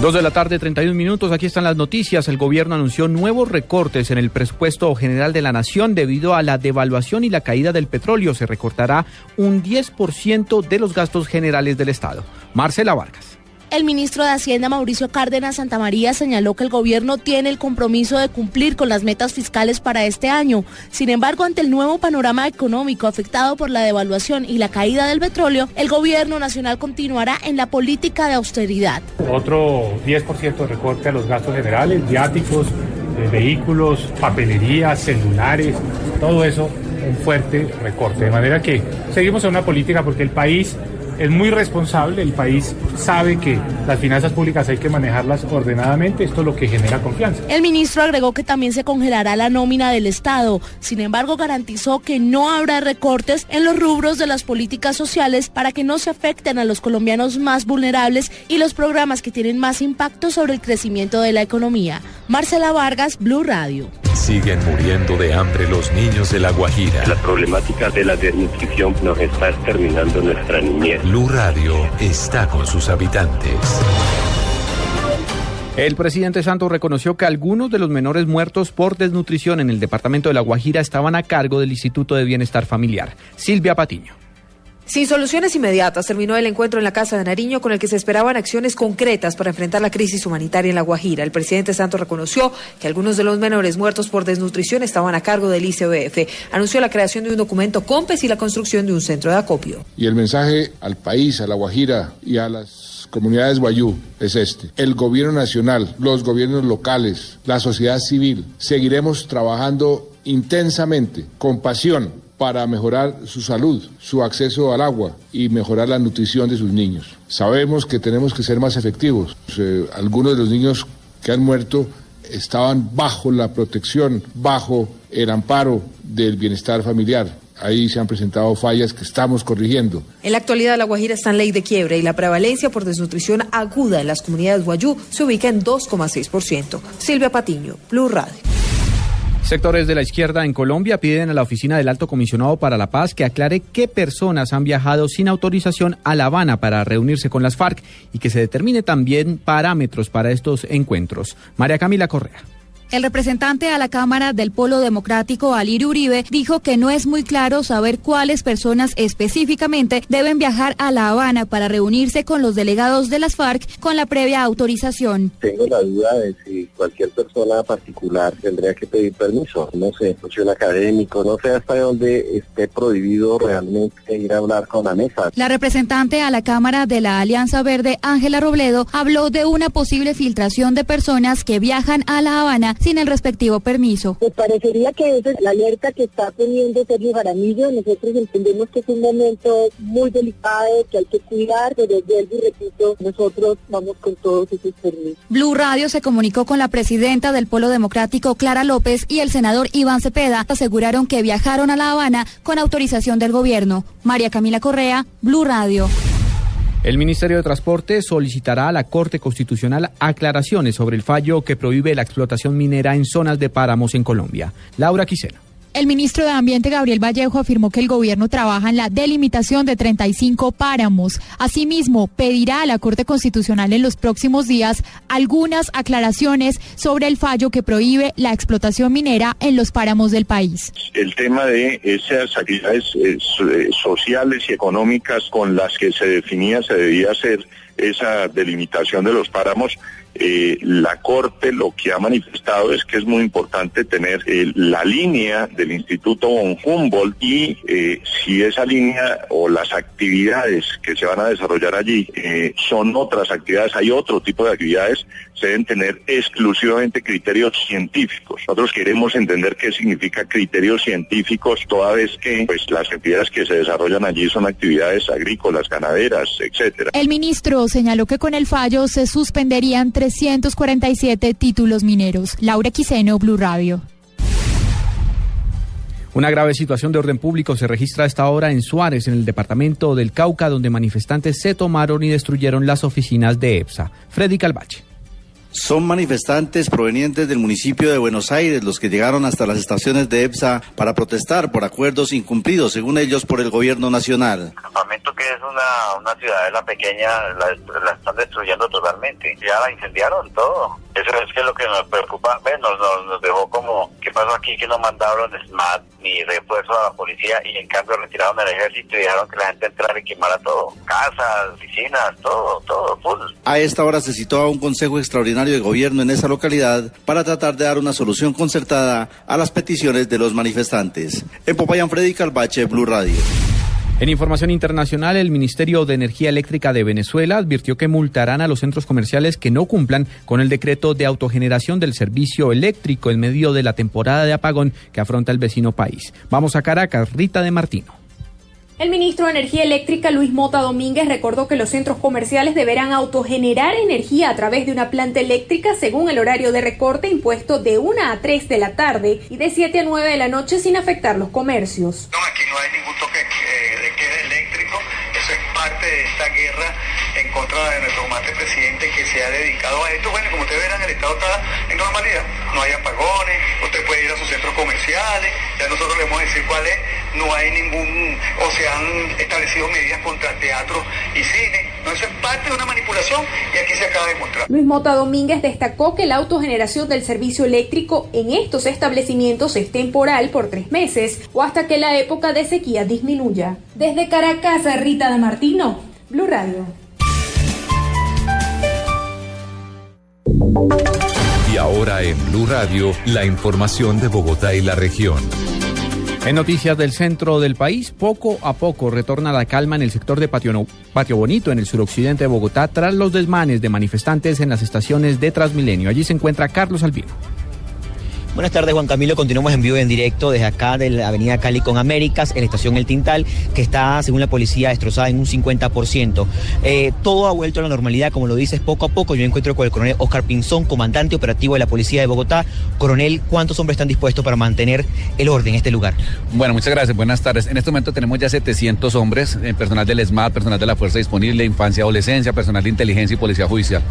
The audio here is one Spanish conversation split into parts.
Dos de la tarde, 31 minutos. Aquí están las noticias. El gobierno anunció nuevos recortes en el presupuesto general de la nación debido a la devaluación y la caída del petróleo. Se recortará un 10% de los gastos generales del Estado. Marcela Vargas. El ministro de Hacienda, Mauricio Cárdenas Santamaría, señaló que el gobierno tiene el compromiso de cumplir con las metas fiscales para este año. Sin embargo, ante el nuevo panorama económico afectado por la devaluación y la caída del petróleo, el gobierno nacional continuará en la política de austeridad. Otro 10% de recorte a los gastos generales, viáticos, eh, vehículos, papelería, celulares, todo eso un fuerte recorte. De manera que seguimos en una política porque el país es muy responsable, el país sabe que las finanzas públicas hay que manejarlas ordenadamente, esto es lo que genera confianza. El ministro agregó que también se congelará la nómina del Estado, sin embargo garantizó que no habrá recortes en los rubros de las políticas sociales para que no se afecten a los colombianos más vulnerables y los programas que tienen más impacto sobre el crecimiento de la economía. Marcela Vargas, Blue Radio. Siguen muriendo de hambre los niños de La Guajira. La problemática de la desnutrición nos está exterminando nuestra niñez. Blue Radio está con sus habitantes. El presidente Santos reconoció que algunos de los menores muertos por desnutrición en el departamento de La Guajira estaban a cargo del Instituto de Bienestar Familiar. Silvia Patiño. Sin soluciones inmediatas, terminó el encuentro en la Casa de Nariño con el que se esperaban acciones concretas para enfrentar la crisis humanitaria en La Guajira. El presidente Santos reconoció que algunos de los menores muertos por desnutrición estaban a cargo del ICBF. Anunció la creación de un documento COMPES y la construcción de un centro de acopio. Y el mensaje al país, a La Guajira y a las comunidades guayú es este. El gobierno nacional, los gobiernos locales, la sociedad civil, seguiremos trabajando intensamente, con pasión, para mejorar su salud, su acceso al agua y mejorar la nutrición de sus niños. Sabemos que tenemos que ser más efectivos. Eh, algunos de los niños que han muerto estaban bajo la protección, bajo el amparo del bienestar familiar. Ahí se han presentado fallas que estamos corrigiendo. En la actualidad, La Guajira está en ley de quiebra y la prevalencia por desnutrición aguda en las comunidades guayú se ubica en 2,6%. Silvia Patiño, Blue Radio. Sectores de la izquierda en Colombia piden a la oficina del Alto Comisionado para la Paz que aclare qué personas han viajado sin autorización a La Habana para reunirse con las FARC y que se determine también parámetros para estos encuentros. María Camila Correa. El representante a la Cámara del Polo Democrático, Alir Uribe, dijo que no es muy claro saber cuáles personas específicamente deben viajar a La Habana para reunirse con los delegados de las FARC con la previa autorización. Tengo la duda de si cualquier persona particular tendría que pedir permiso, no sé, un académico, no sé hasta dónde esté prohibido realmente ir a hablar con la mesa. La representante a la Cámara de la Alianza Verde, Ángela Robledo, habló de una posible filtración de personas que viajan a La Habana sin el respectivo permiso. Me parecería que esa es la alerta que está poniendo Sergio Jaramillo. Nosotros entendemos que es un momento muy delicado, que hay que cuidar, pero vuelvo y repito, nosotros vamos con todos esos permisos. Blue Radio se comunicó con la presidenta del Polo Democrático, Clara López, y el senador Iván Cepeda. Aseguraron que viajaron a La Habana con autorización del gobierno. María Camila Correa, Blue Radio. El Ministerio de Transporte solicitará a la Corte Constitucional aclaraciones sobre el fallo que prohíbe la explotación minera en zonas de páramos en Colombia. Laura Quiseno. El ministro de Ambiente, Gabriel Vallejo, afirmó que el gobierno trabaja en la delimitación de 35 páramos. Asimismo, pedirá a la Corte Constitucional en los próximos días algunas aclaraciones sobre el fallo que prohíbe la explotación minera en los páramos del país. El tema de esas actividades eh, eh, sociales y económicas con las que se definía, se debía hacer esa delimitación de los páramos, eh, la Corte lo que ha manifestado es que es muy importante tener eh, la línea del Instituto von Humboldt y eh, si esa línea o las actividades que se van a desarrollar allí son otras actividades, hay otro tipo de actividades, se deben tener exclusivamente criterios científicos. Nosotros queremos entender qué significa criterios científicos toda vez que pues las actividades que se desarrollan allí son actividades agrícolas, ganaderas, etcétera. El ministro señaló que con el fallo se suspenderían 347 títulos mineros. Laura Quiseno, Blue Radio. Una grave situación de orden público se registra a esta hora en Suárez, en el departamento del Cauca, donde manifestantes se tomaron y destruyeron las oficinas de EPSA. Freddy Calvache. Son manifestantes provenientes del municipio de Buenos Aires los que llegaron hasta las estaciones de EPSA para protestar por acuerdos incumplidos, según ellos, por el gobierno nacional. Que es una, una ciudadela pequeña, la, están destruyendo totalmente. Ya la incendiaron todo. Eso es que lo que nos preocupa. Nos, nos, dejó como, ¿qué pasó aquí? Que no mandaron SMAT ni refuerzo a la policía y en cambio retiraron el ejército y dejaron que la gente entrara y quemara todo. Casas, oficinas, todo, todo, full. A esta hora se citó un consejo extraordinario de gobierno en esa localidad para tratar de dar una solución concertada a las peticiones de los manifestantes. En Popayán, Freddy Calvache, Blue Radio. En información internacional, el Ministerio de Energía Eléctrica de Venezuela advirtió que multarán a los centros comerciales que no cumplan con el decreto de autogeneración del servicio eléctrico en medio de la temporada de apagón que afronta el vecino país. Vamos a Caracas, Rita de Martino. El ministro de Energía Eléctrica, Luis Mota Domínguez, recordó que los centros comerciales deberán autogenerar energía a través de una planta eléctrica según el horario de recorte impuesto de 1 a 3 de la tarde y de 7 a 9 de la noche sin afectar los comercios. No, aquí no hay ningún toque eh, de queda eléctrico. Eso es parte de esta guerra en contra de nuestro comandante presidente que se ha dedicado a esto. Bueno, como ustedes verán, el Estado está en normalidad. No hay apagones, usted puede ir a sus centros comerciales, ya nosotros le vamos a decir cuál es. No hay ningún, o se han establecido medidas contra teatro y cine. No, eso es parte de una manipulación y aquí se acaba de mostrar. Luis Mota Domínguez destacó que la autogeneración del servicio eléctrico en estos establecimientos es temporal por tres meses o hasta que la época de sequía disminuya. Desde Caracas, Rita de Martino, Blue Radio. Y ahora en Blue Radio, la información de Bogotá y la región. En noticias del centro del país, poco a poco retorna la calma en el sector de Patio, Patio, Bonito, en el suroccidente de Bogotá, tras los desmanes de manifestantes en las estaciones de Transmilenio. Allí se encuentra Carlos Albino. Buenas tardes, Juan Camilo. Continuamos en vivo en directo desde acá de la avenida Cali con Américas, en la estación El Tintal, que está, según la policía, destrozada en un 50%. Eh, todo ha vuelto a la normalidad, como lo dices, poco a poco. Yo encuentro con el coronel Oscar Pinzón, comandante operativo de la policía de Bogotá. Coronel, ¿cuántos hombres están dispuestos para mantener el orden en este lugar? Bueno, muchas gracias. Buenas tardes. En este momento tenemos ya 700 hombres, eh, personal del ESMAD, personal de la Fuerza Disponible, Infancia y Adolescencia, personal de inteligencia y policía judicial.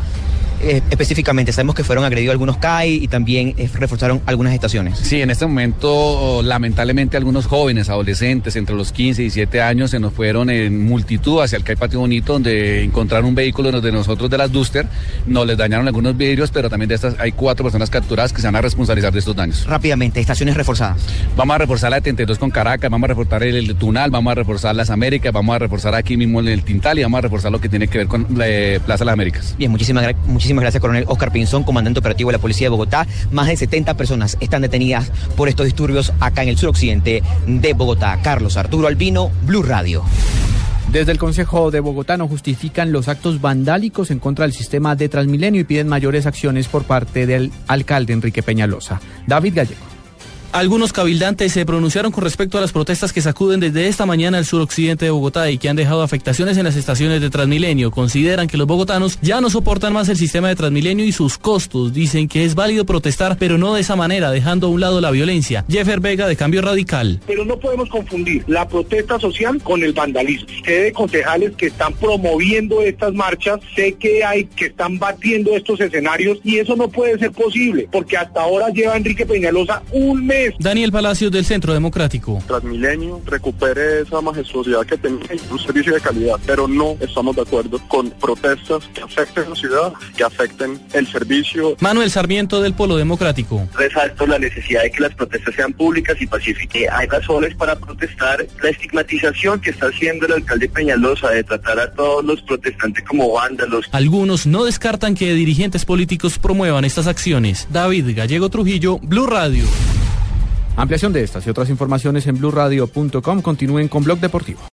Eh, específicamente, sabemos que fueron agredidos algunos CAI y también eh, reforzaron algunas estaciones. Sí, en este momento, lamentablemente, algunos jóvenes, adolescentes, entre los 15 y 17 años, se nos fueron en multitud hacia el CAI Patio Bonito, donde encontraron un vehículo de nosotros de las Duster, nos les dañaron algunos vidrios, pero también de estas hay cuatro personas capturadas que se van a responsabilizar de estos daños. Rápidamente, estaciones reforzadas. Vamos a reforzar la 72 con Caracas, vamos a reforzar el, el Tunal, vamos a reforzar las Américas, vamos a reforzar aquí mismo el Tintal y vamos a reforzar lo que tiene que ver con la eh, Plaza de las Américas. Bien, muchísimas, gra muchísimas gracias, coronel Oscar Pinzón, comandante operativo de la Policía de Bogotá. Más de 70 personas están detenidas por estos disturbios acá en el suroccidente de Bogotá. Carlos Arturo Albino, Blue Radio. Desde el Consejo de Bogotá no justifican los actos vandálicos en contra del sistema de Transmilenio y piden mayores acciones por parte del alcalde Enrique Peñalosa. David Gallego. Algunos cabildantes se pronunciaron con respecto a las protestas que sacuden desde esta mañana el suroccidente de Bogotá y que han dejado afectaciones en las estaciones de Transmilenio. Consideran que los bogotanos ya no soportan más el sistema de Transmilenio y sus costos. Dicen que es válido protestar, pero no de esa manera, dejando a un lado la violencia. Jeffer Vega de Cambio Radical. Pero no podemos confundir la protesta social con el vandalismo. Sé de concejales que están promoviendo estas marchas, sé que hay que están batiendo estos escenarios y eso no puede ser posible, porque hasta ahora lleva Enrique Peñalosa un mes Daniel Palacios del Centro Democrático. Transmilenio recupere esa majestuosidad que tenía un servicio de calidad, pero no estamos de acuerdo con protestas que afecten la ciudad, que afecten el servicio. Manuel Sarmiento del Polo Democrático. Resalto la necesidad de que las protestas sean públicas y pacíficas. Hay razones para protestar la estigmatización que está haciendo el alcalde Peñalosa de tratar a todos los protestantes como vándalos. Algunos no descartan que dirigentes políticos promuevan estas acciones. David Gallego Trujillo, Blue Radio. Ampliación de estas y otras informaciones en blurradio.com. Continúen con Blog Deportivo.